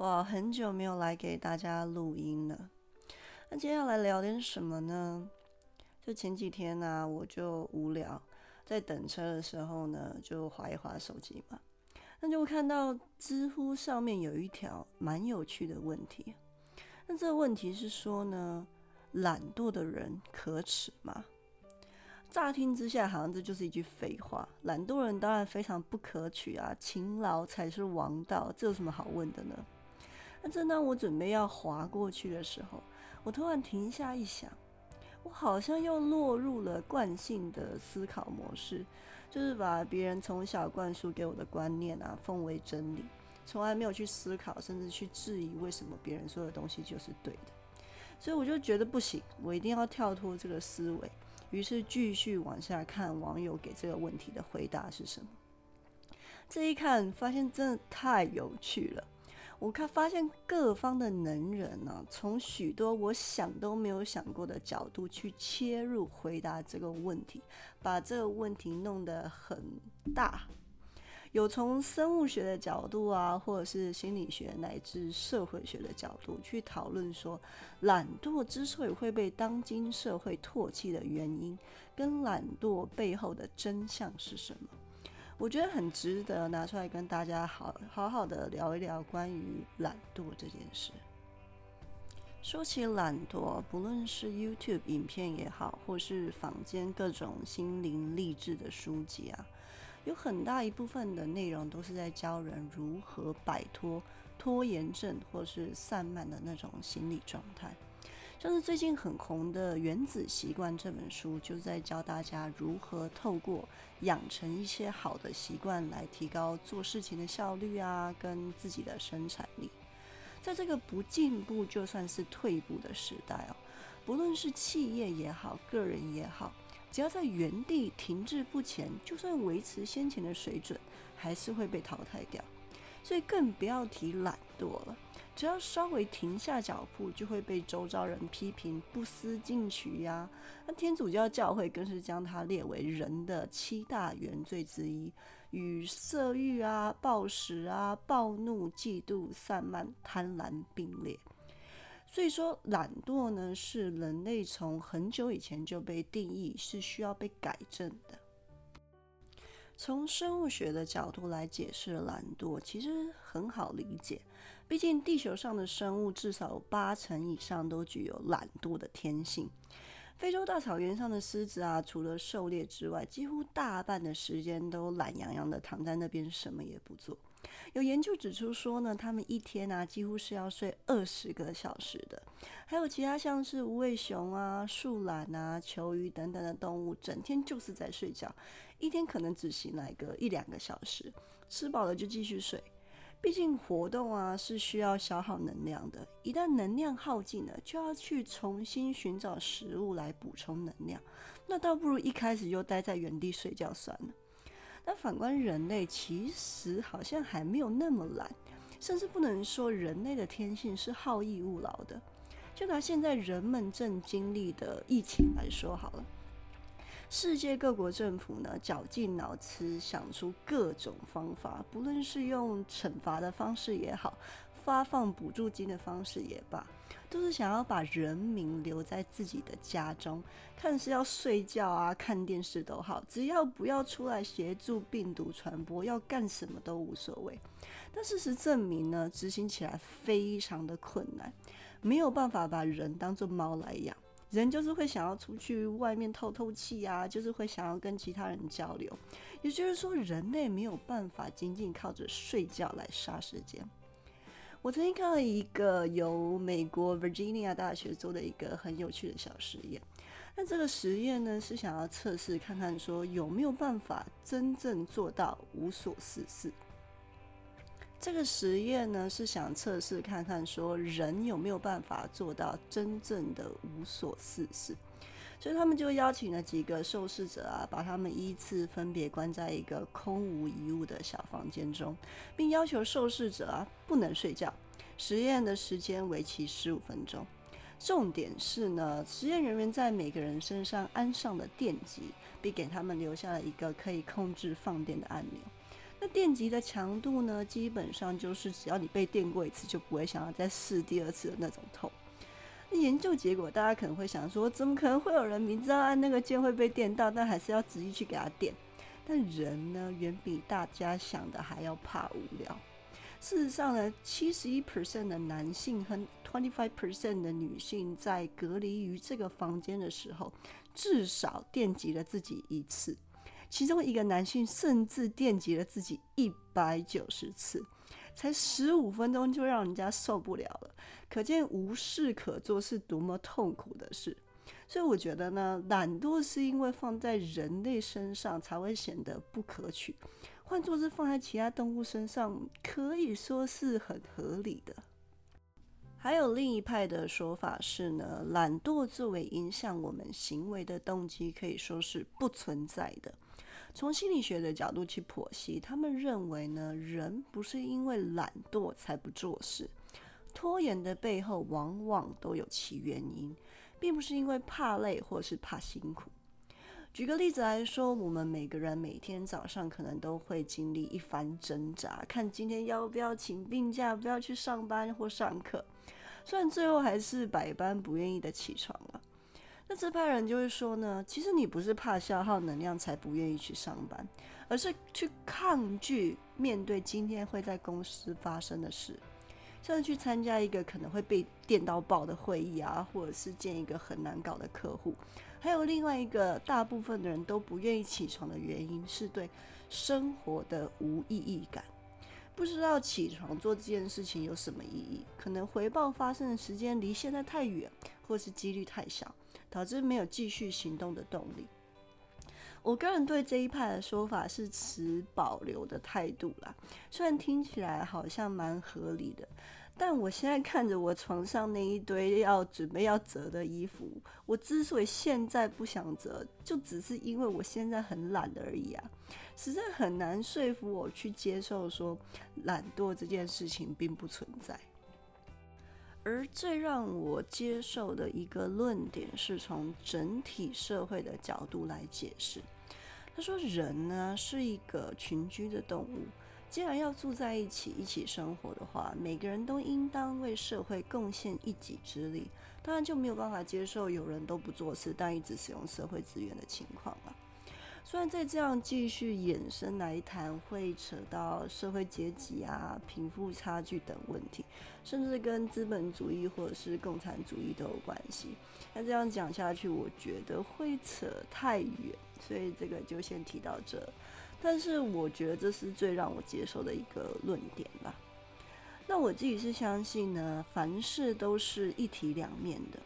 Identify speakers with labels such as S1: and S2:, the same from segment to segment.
S1: 哇，很久没有来给大家录音了。那今天要来聊点什么呢？就前几天呢，我就无聊，在等车的时候呢，就划一划手机嘛。那就看到知乎上面有一条蛮有趣的问题。那这个问题是说呢，懒惰的人可耻吗？乍听之下，好像这就是一句废话。懒惰人当然非常不可取啊，勤劳才是王道，这有什么好问的呢？那正当我准备要划过去的时候，我突然停下一想，我好像又落入了惯性的思考模式，就是把别人从小灌输给我的观念啊奉为真理，从来没有去思考，甚至去质疑为什么别人说的东西就是对的。所以我就觉得不行，我一定要跳脱这个思维。于是继续往下看网友给这个问题的回答是什么。这一看发现真的太有趣了。我看发现各方的能人呢，从许多我想都没有想过的角度去切入回答这个问题，把这个问题弄得很大。有从生物学的角度啊，或者是心理学乃至社会学的角度去讨论说，懒惰之所以会被当今社会唾弃的原因，跟懒惰背后的真相是什么？我觉得很值得拿出来跟大家好好好的聊一聊关于懒惰这件事。说起懒惰，不论是 YouTube 影片也好，或是坊间各种心灵励志的书籍啊。有很大一部分的内容都是在教人如何摆脱拖延症或是散漫的那种心理状态。像是最近很红的《原子习惯》这本书，就在教大家如何透过养成一些好的习惯来提高做事情的效率啊，跟自己的生产力。在这个不进步就算是退步的时代哦，不论是企业也好，个人也好。只要在原地停滞不前，就算维持先前的水准，还是会被淘汰掉。所以更不要提懒惰了。只要稍微停下脚步，就会被周遭人批评不思进取呀。那天主教教会更是将它列为人的七大原罪之一，与色欲啊、暴食啊、暴怒、嫉妒、散漫、贪婪并列。所以说，懒惰呢是人类从很久以前就被定义是需要被改正的。从生物学的角度来解释懒惰，其实很好理解。毕竟地球上的生物至少八成以上都具有懒惰的天性。非洲大草原上的狮子啊，除了狩猎之外，几乎大半的时间都懒洋洋的躺在那边，什么也不做。有研究指出说呢，他们一天啊几乎是要睡二十个小时的。还有其他像是无尾熊啊、树懒啊、球鱼等等的动物，整天就是在睡觉，一天可能只醒来个一两个小时，吃饱了就继续睡。毕竟活动啊是需要消耗能量的，一旦能量耗尽了，就要去重新寻找食物来补充能量。那倒不如一开始就待在原地睡觉算了。但反观人类，其实好像还没有那么懒，甚至不能说人类的天性是好逸恶劳的。就拿现在人们正经历的疫情来说好了，世界各国政府呢绞尽脑汁想出各种方法，不论是用惩罚的方式也好。发放补助金的方式也罢，都是想要把人民留在自己的家中，看是要睡觉啊、看电视都好，只要不要出来协助病毒传播，要干什么都无所谓。但事实证明呢，执行起来非常的困难，没有办法把人当做猫来养。人就是会想要出去外面透透气啊，就是会想要跟其他人交流。也就是说，人类没有办法仅仅靠着睡觉来杀时间。我曾经看了一个由美国 Virginia 大学做的一个很有趣的小实验，那这个实验呢是想要测试看看说有没有办法真正做到无所事事。这个实验呢是想测试看看说人有没有办法做到真正的无所事事。所以他们就邀请了几个受试者啊，把他们依次分别关在一个空无一物的小房间中，并要求受试者啊不能睡觉。实验的时间为期十五分钟。重点是呢，实验人员在每个人身上安上了电极，并给他们留下了一个可以控制放电的按钮。那电极的强度呢，基本上就是只要你被电过一次，就不会想要再试第二次的那种痛。那研究结果，大家可能会想说，怎么可能会有人明知道按那个键会被电到，但还是要执意去给他电？但人呢，远比大家想的还要怕无聊。事实上呢，七十一 percent 的男性和 twenty five percent 的女性在隔离于这个房间的时候，至少电击了自己一次。其中一个男性甚至电击了自己一百九十次，才十五分钟就让人家受不了了，可见无事可做是多么痛苦的事。所以我觉得呢，懒惰是因为放在人类身上才会显得不可取，换作是放在其他动物身上，可以说是很合理的。还有另一派的说法是呢，懒惰作为影响我们行为的动机，可以说是不存在的。从心理学的角度去剖析，他们认为呢，人不是因为懒惰才不做事，拖延的背后往往都有其原因，并不是因为怕累或是怕辛苦。举个例子来说，我们每个人每天早上可能都会经历一番挣扎，看今天要不要请病假，不要去上班或上课，虽然最后还是百般不愿意的起床了。那这派人就会说呢，其实你不是怕消耗能量才不愿意去上班，而是去抗拒面对今天会在公司发生的事，像是去参加一个可能会被电到爆的会议啊，或者是见一个很难搞的客户。还有另外一个大部分的人都不愿意起床的原因，是对生活的无意义感，不知道起床做这件事情有什么意义，可能回报发生的时间离现在太远，或是几率太小。导致没有继续行动的动力。我个人对这一派的说法是持保留的态度啦，虽然听起来好像蛮合理的，但我现在看着我床上那一堆要准备要折的衣服，我之所以现在不想折，就只是因为我现在很懒而已啊，实在很难说服我去接受说懒惰这件事情并不存在。而最让我接受的一个论点，是从整体社会的角度来解释。他说：“人呢是一个群居的动物，既然要住在一起、一起生活的话，每个人都应当为社会贡献一己之力。当然就没有办法接受有人都不做事，但一直使用社会资源的情况了。”虽然再这样继续衍生来谈，会扯到社会阶级啊、贫富差距等问题，甚至跟资本主义或者是共产主义都有关系。那这样讲下去，我觉得会扯太远，所以这个就先提到这。但是我觉得这是最让我接受的一个论点吧。那我自己是相信呢，凡事都是一体两面的。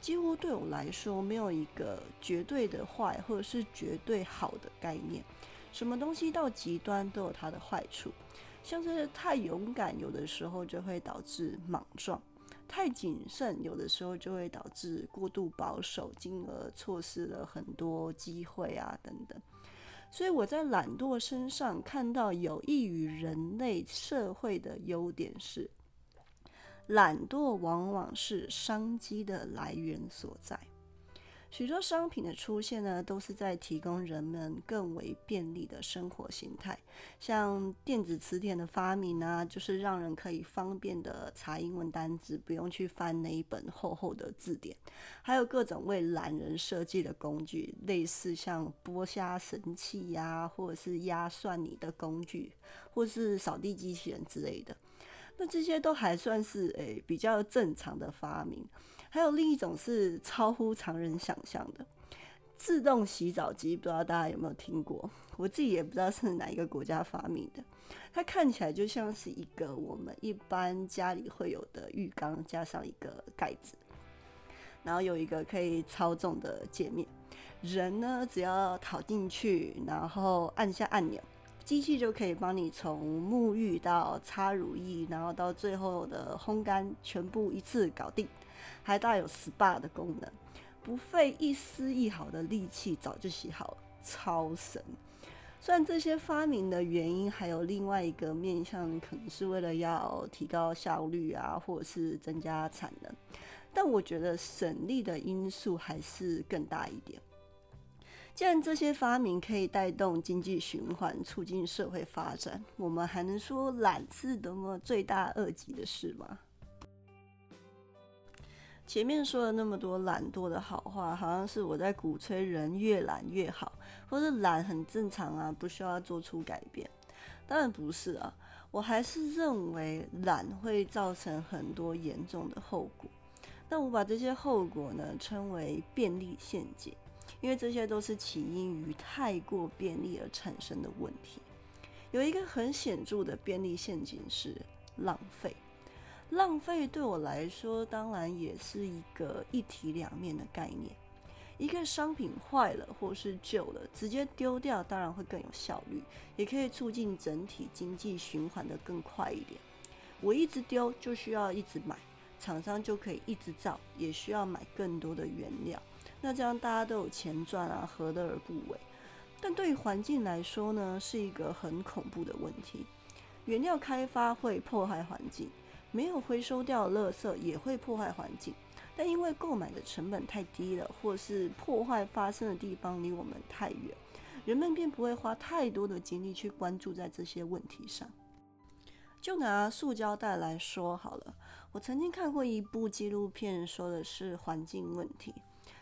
S1: 几乎对我来说，没有一个绝对的坏，或者是绝对好的概念。什么东西到极端都有它的坏处，像是太勇敢，有的时候就会导致莽撞；太谨慎，有的时候就会导致过度保守，进而错失了很多机会啊等等。所以我在懒惰身上看到有益于人类社会的优点是。懒惰往往是商机的来源所在。许多商品的出现呢，都是在提供人们更为便利的生活形态。像电子词典的发明啊，就是让人可以方便的查英文单词，不用去翻那一本厚厚的字典。还有各种为懒人设计的工具，类似像剥虾神器呀，或者是压蒜你的工具，或是扫地机器人之类的。那这些都还算是诶比较正常的发明，还有另一种是超乎常人想象的自动洗澡机，不知道大家有没有听过？我自己也不知道是哪一个国家发明的。它看起来就像是一个我们一般家里会有的浴缸，加上一个盖子，然后有一个可以操纵的界面。人呢，只要跑进去，然后按下按钮。机器就可以帮你从沐浴到擦乳液，然后到最后的烘干，全部一次搞定，还带有 SPA 的功能，不费一丝一毫的力气，早就洗好了，超神。虽然这些发明的原因还有另外一个面向，可能是为了要提高效率啊，或者是增加产能，但我觉得省力的因素还是更大一点。既然这些发明可以带动经济循环、促进社会发展，我们还能说懒是多么罪大恶极的事吗？前面说了那么多懒惰的好话，好像是我在鼓吹人越懒越好，或者懒很正常啊，不需要做出改变。当然不是啊，我还是认为懒会造成很多严重的后果。那我把这些后果呢称为便利陷阱。因为这些都是起因于太过便利而产生的问题。有一个很显著的便利陷阱是浪费。浪费对我来说，当然也是一个一体两面的概念。一个商品坏了或是旧了，直接丢掉当然会更有效率，也可以促进整体经济循环的更快一点。我一直丢就需要一直买，厂商就可以一直造，也需要买更多的原料。那这样大家都有钱赚啊，何乐而不为？但对于环境来说呢，是一个很恐怖的问题。原料开发会破坏环境，没有回收掉垃圾也会破坏环境。但因为购买的成本太低了，或是破坏发生的地方离我们太远，人们便不会花太多的精力去关注在这些问题上。就拿塑胶袋来说好了，我曾经看过一部纪录片，说的是环境问题。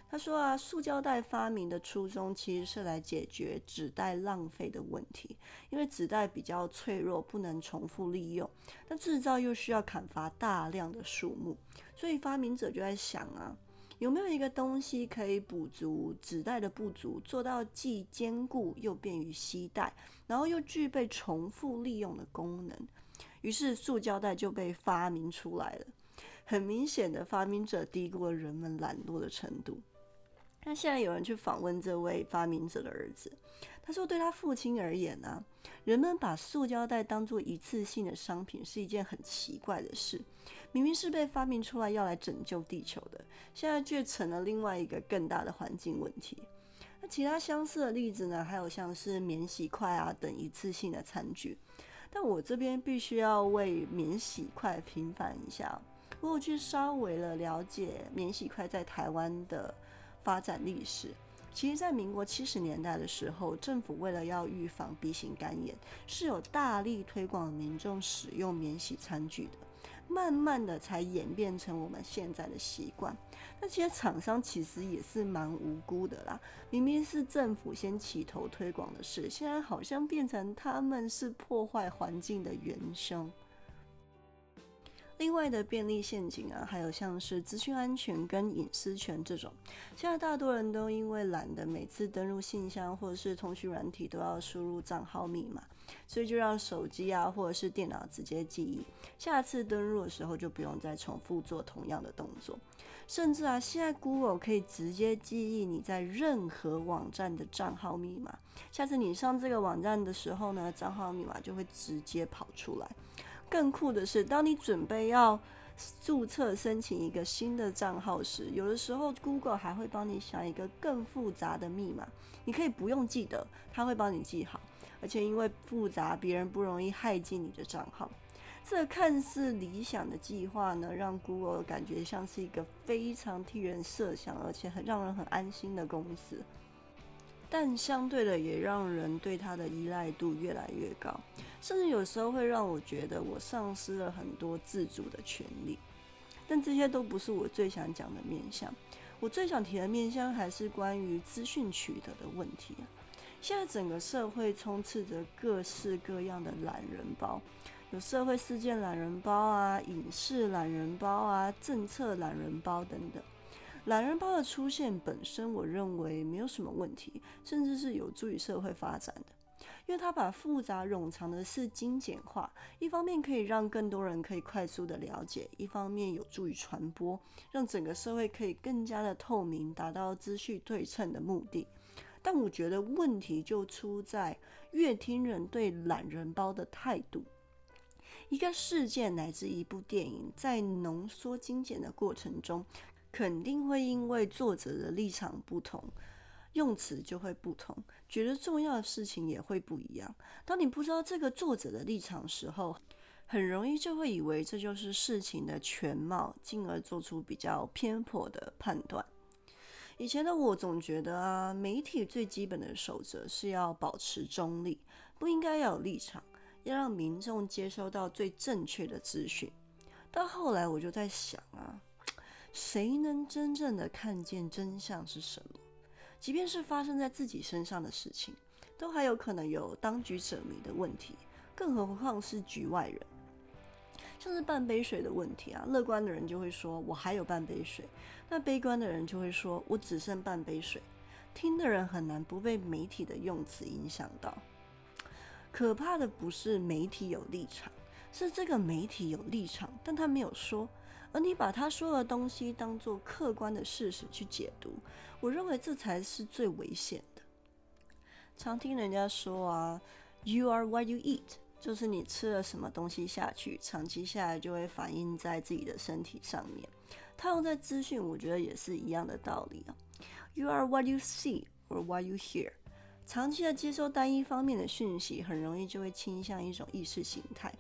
S1: 他说啊，塑胶袋发明的初衷其实是来解决纸袋浪费的问题，因为纸袋比较脆弱，不能重复利用，那制造又需要砍伐大量的树木，所以发明者就在想啊，有没有一个东西可以补足纸袋的不足，做到既坚固又便于携带，然后又具备重复利用的功能。于是塑胶袋就被发明出来了。很明显的，发明者低估了人们懒惰的程度。那现在有人去访问这位发明者的儿子，他说：“对他父亲而言呢，人们把塑胶袋当做一次性的商品是一件很奇怪的事。明明是被发明出来要来拯救地球的，现在却成了另外一个更大的环境问题。”那其他相似的例子呢？还有像是免洗筷啊等一次性的餐具。但我这边必须要为免洗筷平反一下，如果去稍微的了解免洗筷在台湾的。发展历史，其实，在民国七十年代的时候，政府为了要预防鼻型肝炎，是有大力推广民众使用免洗餐具的。慢慢的，才演变成我们现在的习惯。那些厂商其实也是蛮无辜的啦，明明是政府先起头推广的事，现在好像变成他们是破坏环境的元凶。另外的便利陷阱啊，还有像是资讯安全跟隐私权这种，现在大多人都因为懒得每次登录信箱或者是通讯软体都要输入账号密码，所以就让手机啊或者是电脑直接记忆，下次登录的时候就不用再重复做同样的动作。甚至啊，现在 Google 可以直接记忆你在任何网站的账号密码，下次你上这个网站的时候呢，账号密码就会直接跑出来。更酷的是，当你准备要注册申请一个新的账号时，有的时候 Google 还会帮你想一个更复杂的密码，你可以不用记得，它会帮你记好。而且因为复杂，别人不容易害进你的账号。这看似理想的计划呢，让 Google 感觉像是一个非常替人设想，而且很让人很安心的公司。但相对的，也让人对它的依赖度越来越高，甚至有时候会让我觉得我丧失了很多自主的权利。但这些都不是我最想讲的面向，我最想提的面向还是关于资讯取得的问题。现在整个社会充斥着各式各样的懒人包，有社会事件懒人包啊，影视懒人包啊，政策懒人包等等。懒人包的出现本身，我认为没有什么问题，甚至是有助于社会发展的，因为它把复杂冗长的事精简化，一方面可以让更多人可以快速的了解，一方面有助于传播，让整个社会可以更加的透明，达到资讯对称的目的。但我觉得问题就出在乐听人对懒人包的态度。一个事件乃至一部电影，在浓缩精简的过程中。肯定会因为作者的立场不同，用词就会不同，觉得重要的事情也会不一样。当你不知道这个作者的立场时候，很容易就会以为这就是事情的全貌，进而做出比较偏颇的判断。以前的我总觉得啊，媒体最基本的守则是要保持中立，不应该要有立场，要让民众接收到最正确的资讯。到后来我就在想啊，谁能真正的看见真相是什么？即便是发生在自己身上的事情，都还有可能有当局者迷的问题，更何况是局外人。像是半杯水的问题啊，乐观的人就会说我还有半杯水，那悲观的人就会说我只剩半杯水。听的人很难不被媒体的用词影响到。可怕的不是媒体有立场。是这个媒体有立场，但他没有说，而你把他说的东西当做客观的事实去解读，我认为这才是最危险的。常听人家说啊，“You are what you eat”，就是你吃了什么东西下去，长期下来就会反映在自己的身体上面。套用在资讯，我觉得也是一样的道理啊。“You are what you see or what you hear”，长期的接收单一方面的讯息，很容易就会倾向一种意识形态。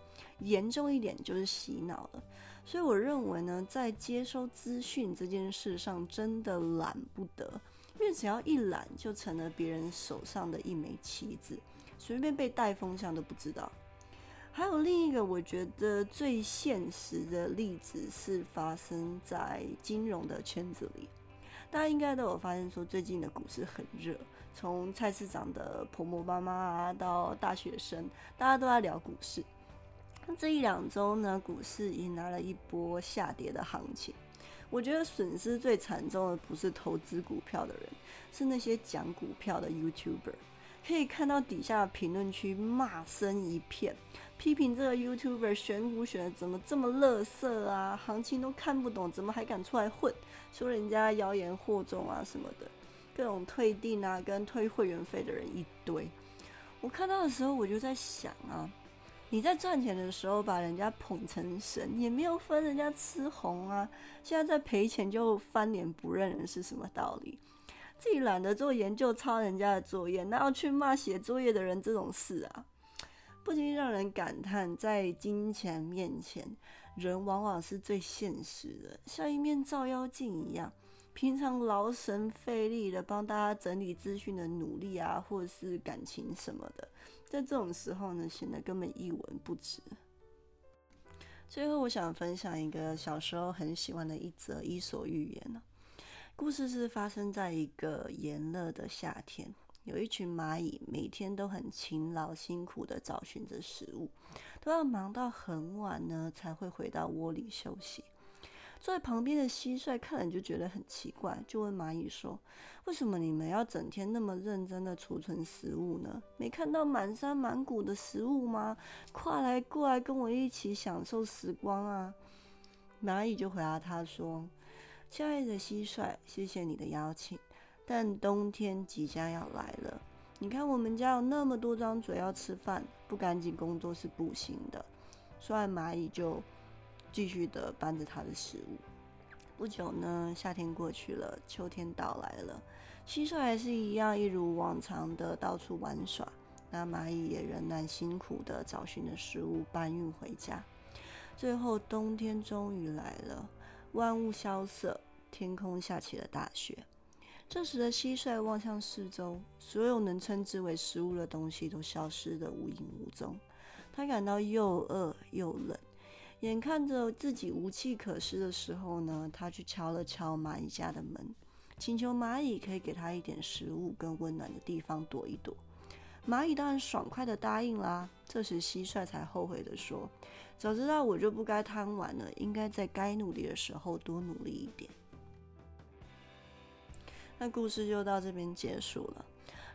S1: 严重一点就是洗脑了，所以我认为呢，在接收资讯这件事上，真的懒不得，因为只要一懒，就成了别人手上的一枚棋子，随便被带风向都不知道。还有另一个我觉得最现实的例子是发生在金融的圈子里，大家应该都有发现说，最近的股市很热，从菜市场的婆婆妈妈啊，到大学生，大家都在聊股市。那这一两周呢，股市迎来了一波下跌的行情。我觉得损失最惨重的不是投资股票的人，是那些讲股票的 YouTuber。可以看到底下评论区骂声一片，批评这个 YouTuber 选股选的怎么这么乐色啊，行情都看不懂，怎么还敢出来混？说人家谣言惑众啊什么的，各种退订啊跟退会员费的人一堆。我看到的时候，我就在想啊。你在赚钱的时候把人家捧成神，也没有分人家吃红啊。现在在赔钱就翻脸不认人是什么道理？自己懒得做研究，抄人家的作业，那要去骂写作业的人这种事啊，不禁让人感叹，在金钱面前，人往往是最现实的，像一面照妖镜一样。平常劳神费力的帮大家整理资讯的努力啊，或者是感情什么的。在这种时候呢，显得根本一文不值。最后，我想分享一个小时候很喜欢的一则伊索寓言呢。故事是发生在一个炎热的夏天，有一群蚂蚁每天都很勤劳辛苦的找寻着食物，都要忙到很晚呢才会回到窝里休息。坐在旁边的蟋蟀看了就觉得很奇怪，就问蚂蚁说：“为什么你们要整天那么认真的储存食物呢？没看到满山满谷的食物吗？快来过来跟我一起享受时光啊！”蚂蚁就回答他说：“亲爱的蟋蟀，谢谢你的邀请，但冬天即将要来了。你看我们家有那么多张嘴要吃饭，不赶紧工作是不行的。”说完，蚂蚁就。继续的搬着他的食物。不久呢，夏天过去了，秋天到来了。蟋蟀还是一样，一如往常的到处玩耍。那蚂蚁也仍然辛苦的找寻着食物，搬运回家。最后，冬天终于来了，万物萧瑟，天空下起了大雪。这时的蟋蟀望向四周，所有能称之为食物的东西都消失的无影无踪。他感到又饿又冷。眼看着自己无计可施的时候呢，他去敲了敲蚂蚁家的门，请求蚂蚁可以给他一点食物跟温暖的地方躲一躲。蚂蚁当然爽快的答应啦。这时蟋蟀才后悔的说：“早知道我就不该贪玩了，应该在该努力的时候多努力一点。”那故事就到这边结束了。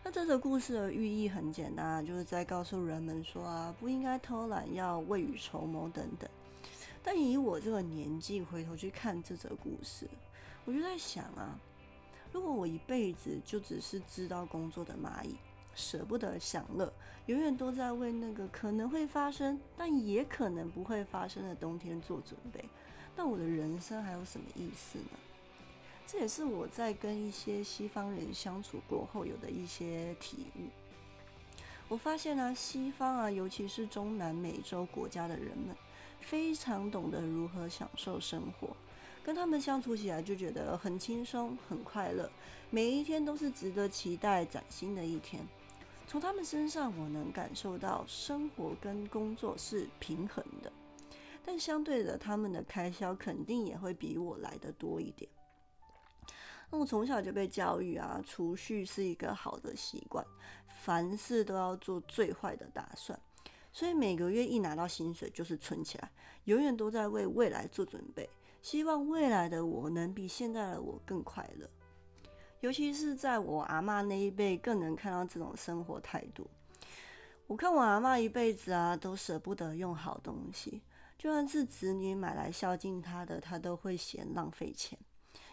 S1: 那这个故事的寓意很简单，就是在告诉人们说啊，不应该偷懒，要未雨绸缪等等。但以我这个年纪回头去看这则故事，我就在想啊，如果我一辈子就只是知道工作的蚂蚁，舍不得享乐，永远都在为那个可能会发生但也可能不会发生的冬天做准备，那我的人生还有什么意思呢？这也是我在跟一些西方人相处过后有的一些体悟。我发现呢，西方啊，尤其是中南美洲国家的人们。非常懂得如何享受生活，跟他们相处起来就觉得很轻松、很快乐，每一天都是值得期待、崭新的一天。从他们身上，我能感受到生活跟工作是平衡的，但相对的，他们的开销肯定也会比我来的多一点。那我从小就被教育啊，储蓄是一个好的习惯，凡事都要做最坏的打算，所以每个月一拿到薪水就是存起来，永远都在为未来做准备，希望未来的我能比现在的我更快乐。尤其是在我阿妈那一辈，更能看到这种生活态度。我看我阿妈一辈子啊，都舍不得用好东西，就算是子女买来孝敬她的，她都会嫌浪费钱。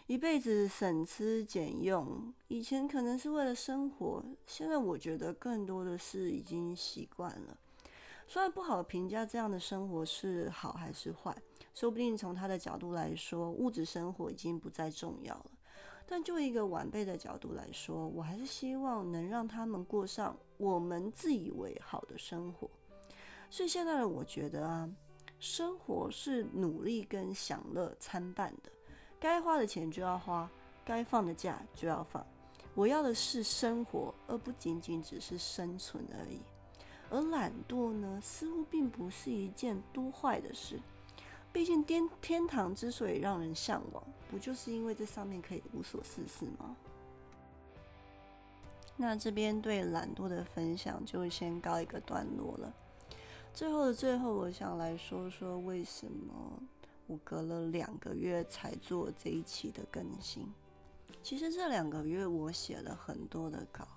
S1: 一辈子省吃俭用，以前可能是为了生活，现在我觉得更多的是已经习惯了。虽然不好评价这样的生活是好还是坏，说不定从他的角度来说，物质生活已经不再重要了。但就一个晚辈的角度来说，我还是希望能让他们过上我们自以为好的生活。所以现在的我觉得啊，生活是努力跟享乐参半的。该花的钱就要花，该放的假就要放。我要的是生活，而不仅仅只是生存而已。而懒惰呢，似乎并不是一件多坏的事。毕竟天天堂之所以让人向往，不就是因为这上面可以无所事事吗？那这边对懒惰的分享就先告一个段落了。最后的最后，我想来说说为什么。我隔了两个月才做这一期的更新。其实这两个月我写了很多的稿，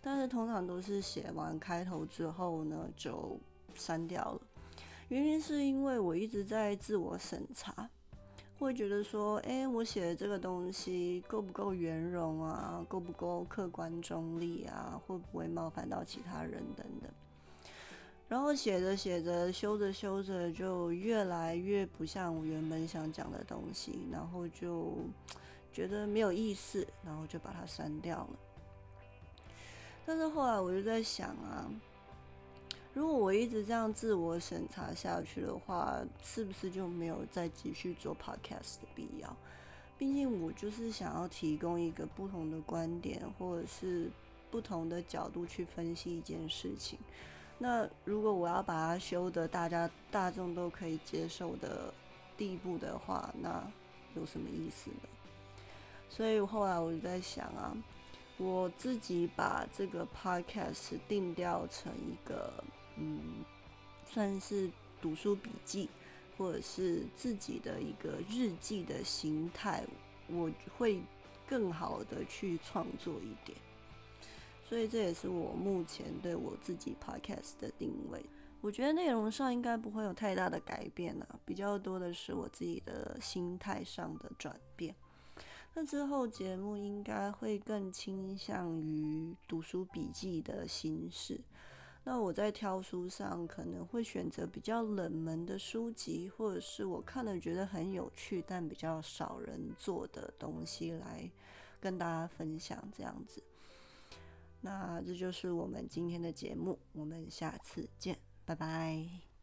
S1: 但是通常都是写完开头之后呢就删掉了。原因是因为我一直在自我审查，会觉得说，哎，我写的这个东西够不够圆融啊？够不够客观中立啊？会不会冒犯到其他人等等？然后写着写着，修着修着，就越来越不像我原本想讲的东西，然后就觉得没有意思，然后就把它删掉了。但是后来我就在想啊，如果我一直这样自我审查下去的话，是不是就没有再继续做 podcast 的必要？毕竟我就是想要提供一个不同的观点，或者是不同的角度去分析一件事情。那如果我要把它修的大家大众都可以接受的地步的话，那有什么意思呢？所以后来我就在想啊，我自己把这个 podcast 定调成一个嗯，算是读书笔记或者是自己的一个日记的形态，我会更好的去创作一点。所以这也是我目前对我自己 podcast 的定位。我觉得内容上应该不会有太大的改变啊，比较多的是我自己的心态上的转变。那之后节目应该会更倾向于读书笔记的形式。那我在挑书上可能会选择比较冷门的书籍，或者是我看了觉得很有趣但比较少人做的东西来跟大家分享，这样子。那这就是我们今天的节目，我们下次见，拜拜。